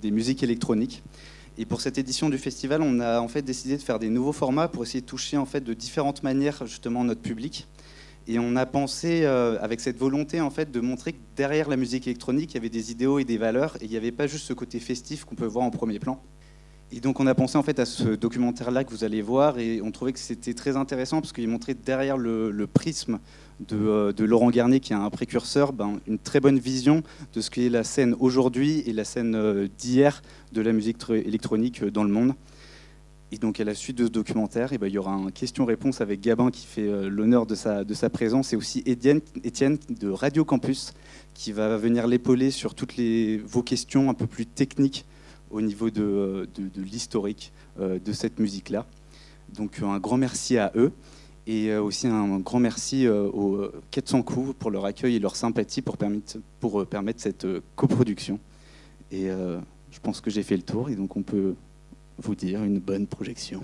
des musiques électroniques. Et pour cette édition du festival, on a en fait décidé de faire des nouveaux formats pour essayer de toucher en fait de différentes manières justement notre public. Et on a pensé avec cette volonté en fait de montrer que derrière la musique électronique, il y avait des idéaux et des valeurs, et il n'y avait pas juste ce côté festif qu'on peut voir en premier plan. Et donc on a pensé en fait à ce documentaire-là que vous allez voir et on trouvait que c'était très intéressant parce qu'il montrait derrière le, prisme euh, de, Laurent Garnier, qui est un précurseur, ben, une très bonne vision de ce qu'est la scène aujourd'hui et la scène euh, d'hier de la musique électronique euh, dans le monde. Et donc à la suite de ce documentaire, eh ben, il y aura un question-réponse avec Gabin qui fait l'honneur de sa, présence et aussi Étienne, de Radio Campus qui va venir l'épauler sur toutes vos questions un peu plus techniques au niveau de, l'historique euh, de cette musique-là. Donc un grand merci à eux et euh, aussi un grand merci euh, aux Ketsankou pour leur accueil et leur sympathie pour permettre, pour permettre cette coproduction. Et je pense que j'ai fait le tour et donc on peut vous dire une bonne projection.